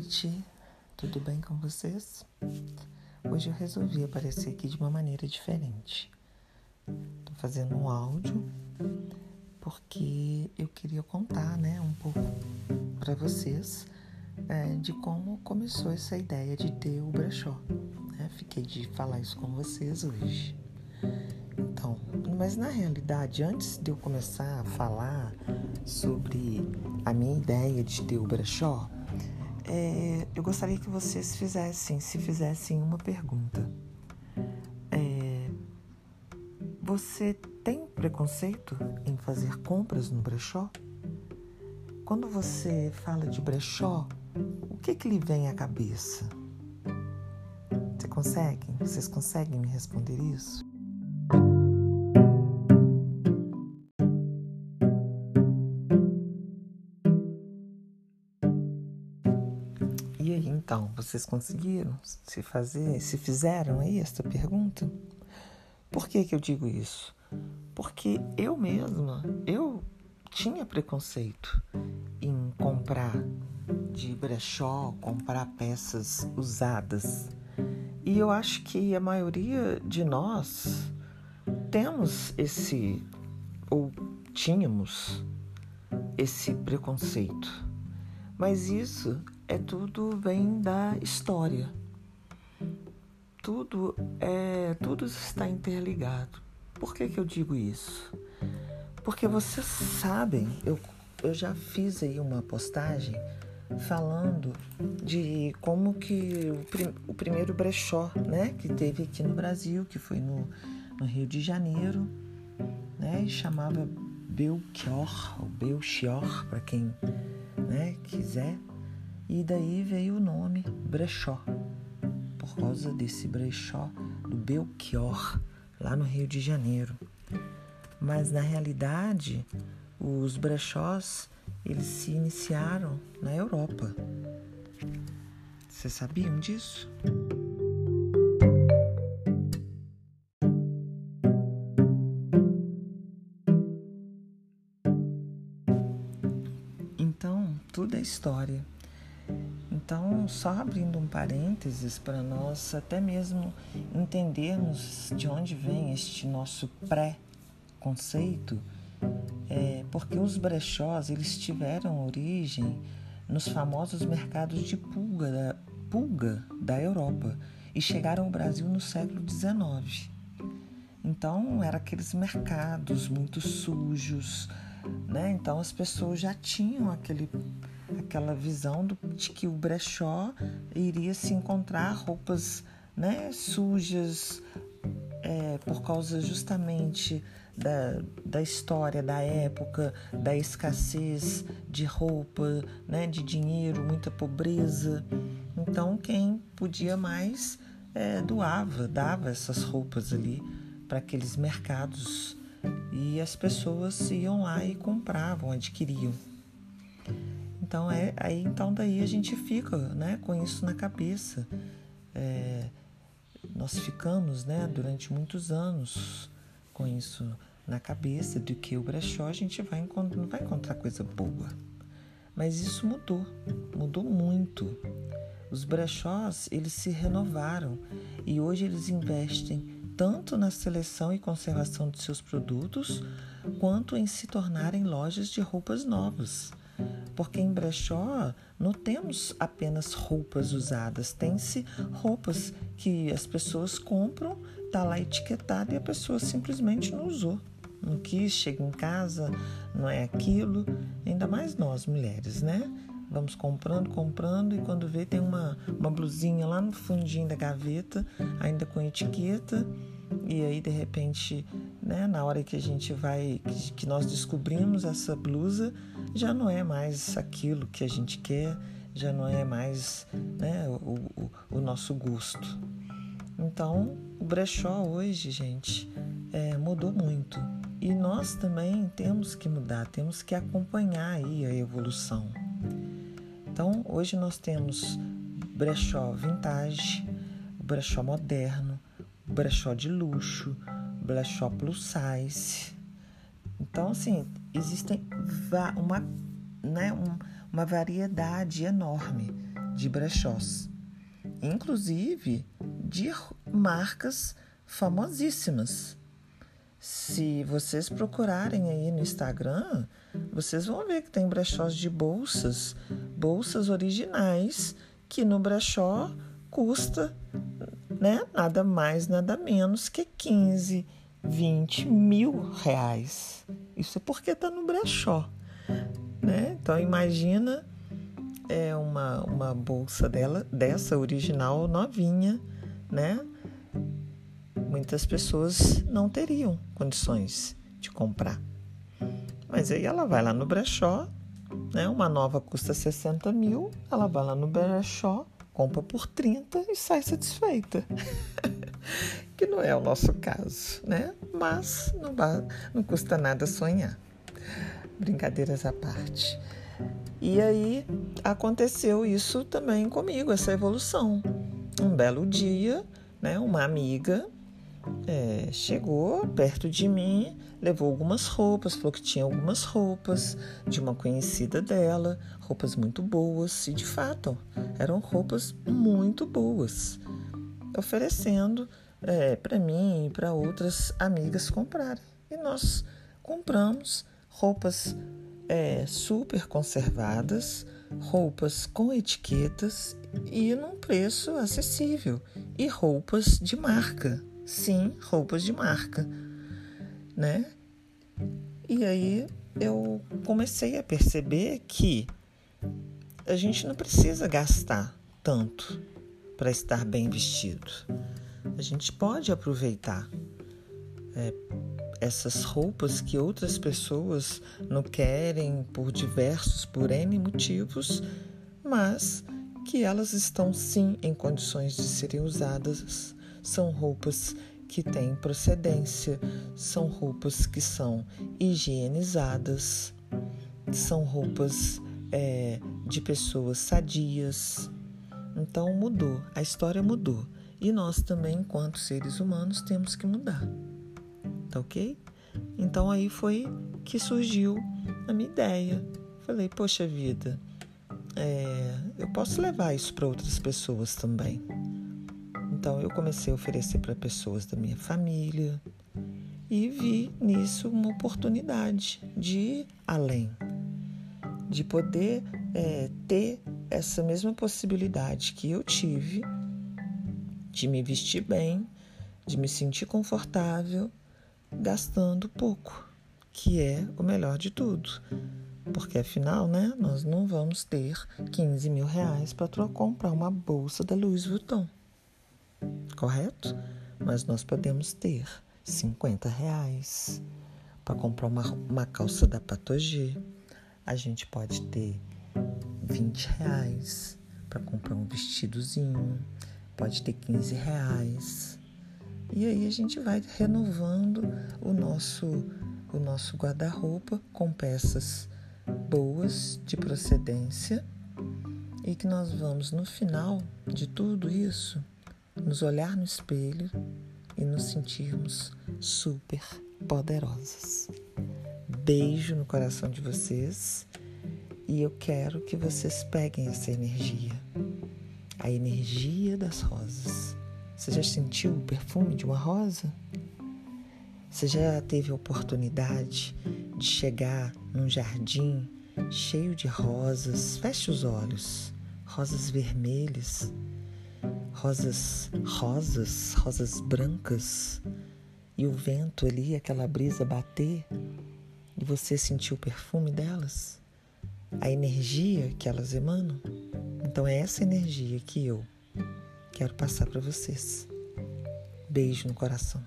noite, tudo bem com vocês? Hoje eu resolvi aparecer aqui de uma maneira diferente. Tô fazendo um áudio porque eu queria contar, né, um pouco para vocês é, de como começou essa ideia de ter o brechó. Né? Fiquei de falar isso com vocês hoje. Então, mas na realidade, antes de eu começar a falar sobre a minha ideia de ter o brechó, é, eu gostaria que vocês fizessem, se fizessem uma pergunta. É, você tem preconceito em fazer compras no brechó? Quando você fala de brechó, o que, que lhe vem à cabeça? Você consegue? Vocês conseguem me responder isso? Então, vocês conseguiram se fazer, se fizeram aí esta pergunta? Por que que eu digo isso? Porque eu mesma, eu tinha preconceito em comprar de brechó, comprar peças usadas. E eu acho que a maioria de nós temos esse ou tínhamos esse preconceito. Mas isso é tudo vem da história. Tudo é, tudo está interligado. Por que, que eu digo isso? Porque vocês sabem, eu, eu já fiz aí uma postagem falando de como que o, prim, o primeiro brechó, né, que teve aqui no Brasil, que foi no, no Rio de Janeiro, né, e chamava Belchior, ou Belchior, para quem né, quiser. E daí veio o nome brechó, por causa desse brechó do Belchior, lá no Rio de Janeiro. Mas na realidade, os brechós eles se iniciaram na Europa. Vocês sabiam disso? Então, tudo é história. Então, só abrindo um parênteses para nós até mesmo entendermos de onde vem este nosso pré-conceito, é porque os brechós eles tiveram origem nos famosos mercados de pulga da, pulga da Europa e chegaram ao Brasil no século XIX. Então, eram aqueles mercados muito sujos, né? Então, as pessoas já tinham aquele aquela visão de que o brechó iria se encontrar roupas né, sujas é, por causa justamente da, da história da época, da escassez de roupa, né, de dinheiro, muita pobreza. Então, quem podia mais é, doava, dava essas roupas ali para aqueles mercados e as pessoas iam lá e compravam, adquiriam. Então é aí então daí a gente fica, né, com isso na cabeça. É, nós ficamos, né, durante muitos anos com isso na cabeça de que o brechó a gente vai não vai encontrar coisa boa. Mas isso mudou, mudou muito. Os brechós, eles se renovaram e hoje eles investem tanto na seleção e conservação de seus produtos, quanto em se tornarem lojas de roupas novas. Porque em brechó não temos apenas roupas usadas, tem-se roupas que as pessoas compram, tá lá etiquetado e a pessoa simplesmente não usou. Não quis, chega em casa, não é aquilo. Ainda mais nós, mulheres, né? Vamos comprando, comprando, e quando vê, tem uma, uma blusinha lá no fundinho da gaveta, ainda com etiqueta, e aí de repente, né, na hora que a gente vai, que nós descobrimos essa blusa, já não é mais aquilo que a gente quer, já não é mais né, o, o, o nosso gosto. Então, o brechó hoje, gente, é, mudou muito. E nós também temos que mudar, temos que acompanhar aí a evolução. Então, hoje nós temos brechó vintage, brechó moderno, brechó de luxo, brechó plus size. Então, assim, existem uma, né, um, uma variedade enorme de brechós, inclusive de marcas famosíssimas. Se vocês procurarem aí no Instagram, vocês vão ver que tem brechós de bolsas, bolsas originais, que no brechó custa né, nada mais, nada menos que 15, 20 mil reais. Isso é porque está no brechó. Né? Então imagina é uma, uma bolsa dela, dessa original novinha, né? Muitas pessoas não teriam condições de comprar. Mas aí ela vai lá no brechó, né? Uma nova custa 60 mil, ela vai lá no brechó, compra por 30 e sai satisfeita. que não é o nosso caso, né? Mas não, não custa nada sonhar. Brincadeiras à parte. E aí aconteceu isso também comigo, essa evolução. Um belo dia, né, uma amiga é, chegou perto de mim, levou algumas roupas, falou que tinha algumas roupas de uma conhecida dela, roupas muito boas, e de fato eram roupas muito boas, oferecendo é, para mim e para outras amigas comprarem. E nós compramos roupas é, super conservadas, roupas com etiquetas e num preço acessível, e roupas de marca sim, roupas de marca, né? E aí eu comecei a perceber que a gente não precisa gastar tanto para estar bem vestido. A gente pode aproveitar é, essas roupas que outras pessoas não querem por diversos, por N motivos, mas que elas estão sim em condições de serem usadas são roupas que têm procedência, são roupas que são higienizadas, são roupas é, de pessoas sadias. Então mudou, a história mudou. E nós também, enquanto seres humanos, temos que mudar. Tá ok? Então aí foi que surgiu a minha ideia. Falei, poxa vida, é, eu posso levar isso para outras pessoas também. Então eu comecei a oferecer para pessoas da minha família e vi nisso uma oportunidade de ir além, de poder é, ter essa mesma possibilidade que eu tive de me vestir bem, de me sentir confortável, gastando pouco, que é o melhor de tudo. Porque afinal, né, nós não vamos ter 15 mil reais para comprar uma bolsa da Louis Vuitton correto? Mas nós podemos ter 50 reais para comprar uma, uma calça da Patogê. A gente pode ter 20 reais para comprar um vestidozinho. Pode ter 15 reais. E aí a gente vai renovando o nosso, o nosso guarda-roupa com peças boas de procedência e que nós vamos no final de tudo isso nos olhar no espelho e nos sentirmos super poderosas. Beijo no coração de vocês e eu quero que vocês peguem essa energia, a energia das rosas. Você já sentiu o perfume de uma rosa? Você já teve a oportunidade de chegar num jardim cheio de rosas? Feche os olhos, rosas vermelhas rosas rosas, rosas brancas, e o vento ali, aquela brisa bater, e você sentir o perfume delas, a energia que elas emanam. Então é essa energia que eu quero passar para vocês. Beijo no coração.